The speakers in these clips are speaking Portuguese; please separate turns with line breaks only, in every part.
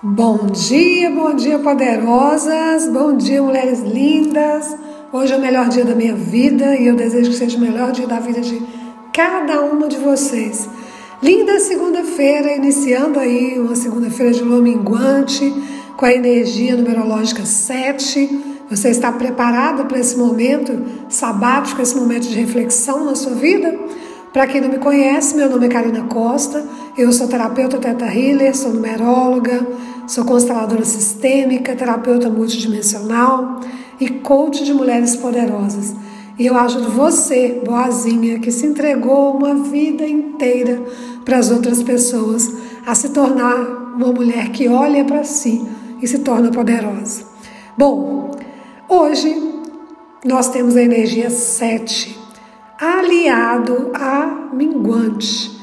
Bom dia, bom dia, poderosas, bom dia, mulheres lindas. Hoje é o melhor dia da minha vida e eu desejo que seja o melhor dia da vida de cada uma de vocês. Linda segunda-feira, iniciando aí uma segunda-feira de lua minguante, com a energia numerológica 7. Você está preparado para esse momento sabático, esse momento de reflexão na sua vida? Para quem não me conhece, meu nome é Karina Costa, eu sou terapeuta Teta Healer, sou numeróloga, sou consteladora sistêmica, terapeuta multidimensional e coach de mulheres poderosas. E eu ajudo você, boazinha, que se entregou uma vida inteira para as outras pessoas, a se tornar uma mulher que olha para si e se torna poderosa. Bom, hoje nós temos a energia 7 aliado a minguante.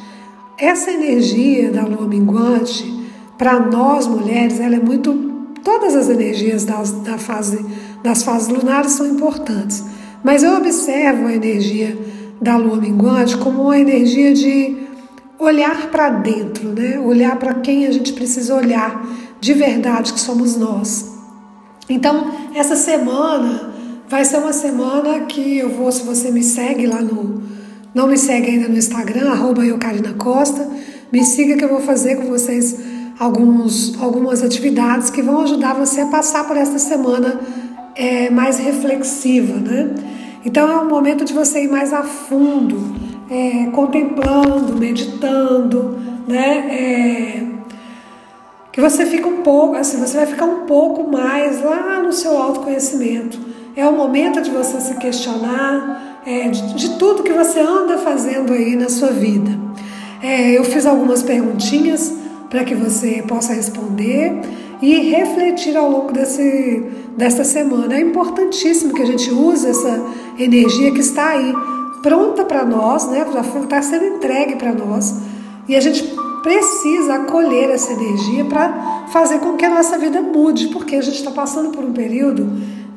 Essa energia da lua minguante, para nós mulheres, ela é muito. Todas as energias das, da fase, das fases lunares são importantes, mas eu observo a energia da lua minguante como uma energia de olhar para dentro, né? olhar para quem a gente precisa olhar de verdade, que somos nós. Então, essa semana Vai ser uma semana que eu vou, se você me segue lá no. Não me segue ainda no Instagram, arroba Costa, me siga que eu vou fazer com vocês alguns, algumas atividades que vão ajudar você a passar por esta semana é, mais reflexiva, né? Então é um momento de você ir mais a fundo, é, contemplando, meditando, né? É, que você fica um pouco, assim, você vai ficar um pouco mais lá no seu autoconhecimento é o momento de você se questionar é, de, de, tudo que você anda fazendo aí na sua vida. É, eu fiz algumas perguntinhas para que você possa responder e refletir ao longo desse, desta semana. É importantíssimo que a gente use essa energia que está aí pronta para nós, né? já está sendo entregue para nós, e a gente precisa acolher essa energia para fazer com que a nossa vida mude, porque a gente está passando por um período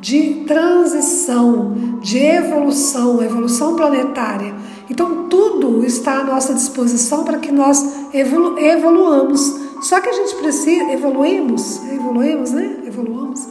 de transição, de evolução, evolução planetária. Então tudo está à nossa disposição para que nós evolu evoluamos. Só que a gente precisa evoluímos, evoluímos, né? Evoluamos.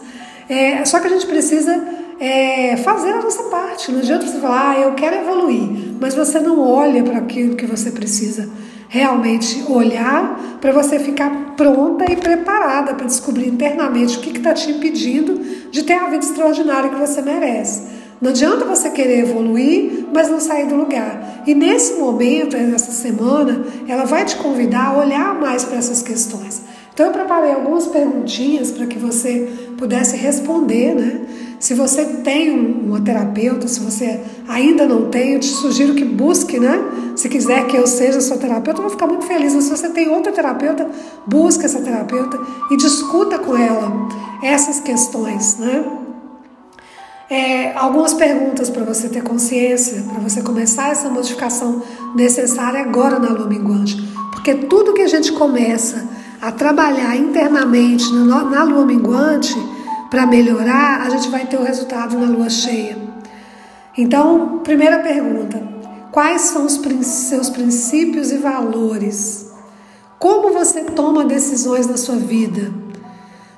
É, só que a gente precisa é, fazer a nossa parte. Não adianta você falar, ah, eu quero evoluir, mas você não olha para aquilo que você precisa realmente olhar para você ficar pronta e preparada para descobrir internamente o que está te impedindo de ter a vida extraordinária que você merece. Não adianta você querer evoluir, mas não sair do lugar. E nesse momento, nessa semana, ela vai te convidar a olhar mais para essas questões. Então eu preparei algumas perguntinhas para que você pudesse responder, né? Se você tem uma terapeuta, se você ainda não tem, eu te sugiro que busque, né? Se quiser que eu seja sua terapeuta, eu vou ficar muito feliz. Mas se você tem outra terapeuta, busque essa terapeuta e discuta com ela essas questões, né? É, algumas perguntas para você ter consciência, para você começar essa modificação necessária agora na lua minguante. Porque tudo que a gente começa a trabalhar internamente na lua minguante para melhorar, a gente vai ter o resultado na lua cheia. Então, primeira pergunta: quais são os seus princípios e valores? Como você toma decisões na sua vida?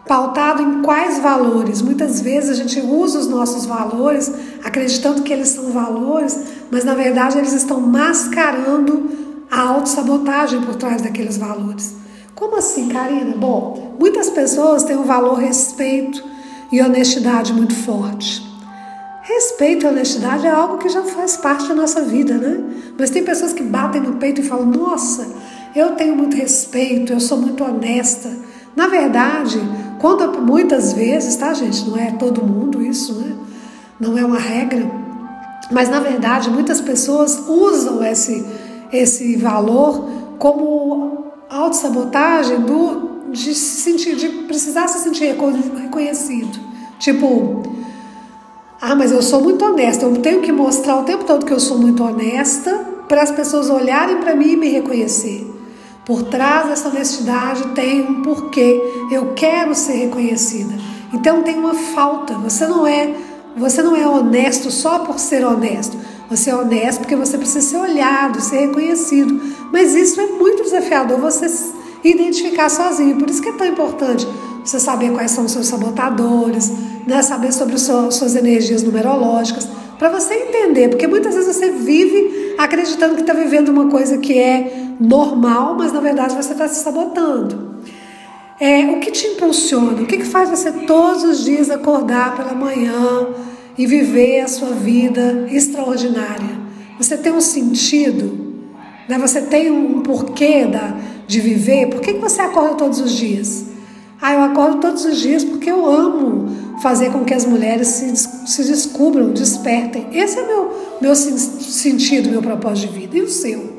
Pautado em quais valores? Muitas vezes a gente usa os nossos valores acreditando que eles são valores, mas na verdade eles estão mascarando a autossabotagem por trás daqueles valores. Como assim, Karina? Bom, muitas pessoas têm um valor respeito e honestidade muito forte. Respeito e honestidade é algo que já faz parte da nossa vida, né? Mas tem pessoas que batem no peito e falam: Nossa, eu tenho muito respeito, eu sou muito honesta. Na verdade, quando muitas vezes, tá, gente? Não é todo mundo isso, né? Não é uma regra. Mas na verdade, muitas pessoas usam esse, esse valor como autossabotagem do, de, se sentir, de precisar se sentir reconhecido. Tipo, ah, mas eu sou muito honesta, eu tenho que mostrar o tempo todo que eu sou muito honesta para as pessoas olharem para mim e me reconhecer. Por trás dessa honestidade tem um porquê. Eu quero ser reconhecida. Então tem uma falta. Você não é, você não é honesto só por ser honesto. Você é honesto porque você precisa ser olhado, ser reconhecido. Mas isso é muito desafiador. Você identificar sozinho. Por isso que é tão importante você saber quais são os seus sabotadores, né? saber sobre as suas energias numerológicas, para você entender, porque muitas vezes você vive acreditando que está vivendo uma coisa que é normal, mas na verdade você está se sabotando. É, o que te impulsiona? O que, que faz você todos os dias acordar pela manhã e viver a sua vida extraordinária? Você tem um sentido? Né? Você tem um porquê da, de viver? Por que, que você acorda todos os dias? Ah, eu acordo todos os dias porque eu amo fazer com que as mulheres se, se descubram, despertem. Esse é meu, meu sentido, meu propósito de vida. E o seu?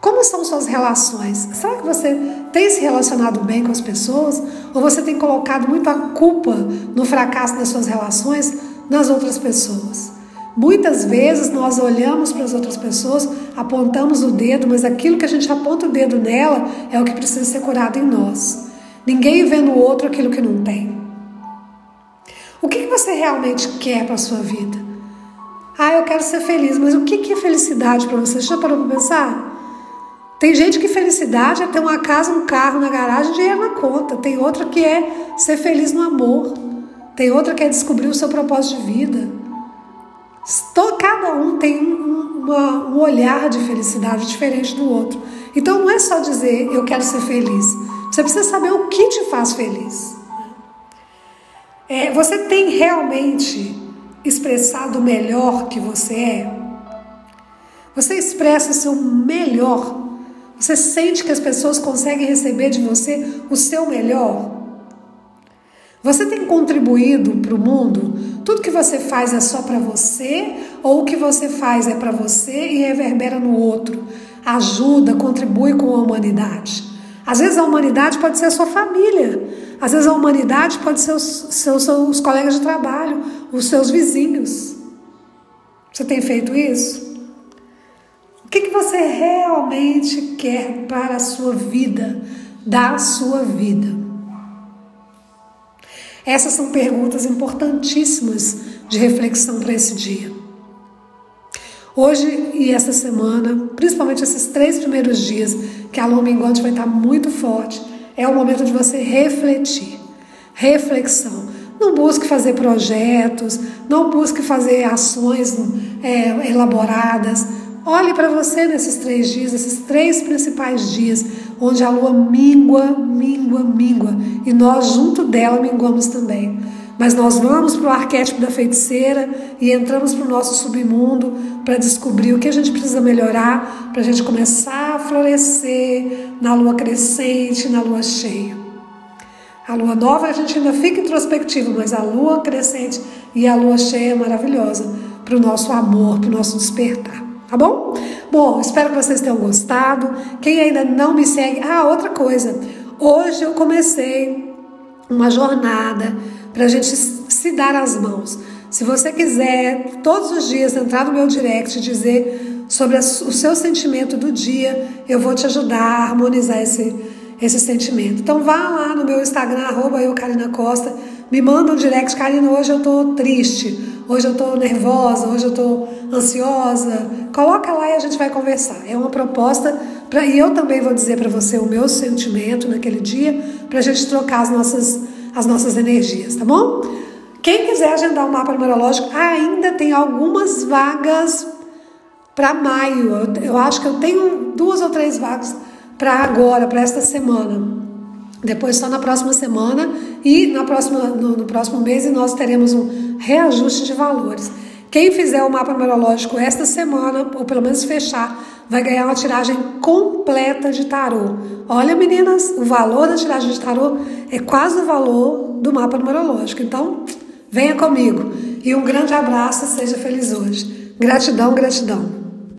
Como são suas relações? Será que você tem se relacionado bem com as pessoas? Ou você tem colocado muito a culpa no fracasso das suas relações nas outras pessoas? Muitas vezes nós olhamos para as outras pessoas, apontamos o dedo, mas aquilo que a gente aponta o dedo nela é o que precisa ser curado em nós. Ninguém vê no outro aquilo que não tem. O que, você realmente quer para a sua vida? Ah, eu quero ser feliz, mas o que, é felicidade para você? Já parou para pensar? Tem gente que felicidade é ter uma casa, um carro na garagem, dinheiro na conta. Tem outra que é ser feliz no amor. Tem outra que é descobrir o seu propósito de vida. Cada um tem um, uma, um olhar de felicidade diferente do outro. Então não é só dizer eu quero ser feliz. Você precisa saber o que te faz feliz. É, você tem realmente expressado o melhor que você é? Você expressa o seu melhor? Você sente que as pessoas conseguem receber de você o seu melhor? Você tem contribuído para o mundo? Tudo que você faz é só para você ou o que você faz é para você e reverbera no outro? Ajuda, contribui com a humanidade. Às vezes a humanidade pode ser a sua família. Às vezes a humanidade pode ser os seus, seus colegas de trabalho, os seus vizinhos. Você tem feito isso? O que, que você realmente quer para a sua vida, da sua vida? Essas são perguntas importantíssimas de reflexão para esse dia. Hoje e essa semana, principalmente esses três primeiros dias, que a lua minguante vai estar muito forte, é o momento de você refletir. Reflexão. Não busque fazer projetos, não busque fazer ações é, elaboradas. Olhe para você nesses três dias, esses três principais dias, onde a lua mingua, mingua, mingua, e nós junto dela minguamos também. Mas nós vamos para o arquétipo da feiticeira e entramos para o nosso submundo para descobrir o que a gente precisa melhorar para a gente começar a florescer na lua crescente, na lua cheia. A lua nova a gente ainda fica introspectivo, mas a lua crescente e a lua cheia é maravilhosa para o nosso amor, para o nosso despertar. Tá bom? Bom, espero que vocês tenham gostado. Quem ainda não me segue, ah, outra coisa. Hoje eu comecei uma jornada para a gente se dar as mãos. Se você quiser todos os dias entrar no meu direct e dizer sobre o seu sentimento do dia, eu vou te ajudar a harmonizar esse, esse sentimento. Então vá lá no meu Instagram, arroba eu, Costa, me manda um direct, Karina, hoje eu estou triste, hoje eu estou nervosa, hoje eu estou ansiosa. Coloca lá e a gente vai conversar. É uma proposta e eu também vou dizer para você o meu sentimento naquele dia, para a gente trocar as nossas as nossas energias, tá bom? Quem quiser agendar o um mapa numerológico, ainda tem algumas vagas para maio. Eu, eu, acho que eu tenho duas ou três vagas para agora, para esta semana. Depois só na próxima semana e na próxima, no, no próximo mês nós teremos um reajuste de valores. Quem fizer o mapa numerológico esta semana, ou pelo menos fechar, vai ganhar uma tiragem completa de tarô. Olha, meninas, o valor da tiragem de tarô é quase o valor do mapa numerológico. Então, venha comigo. E um grande abraço, seja feliz hoje. Gratidão, gratidão.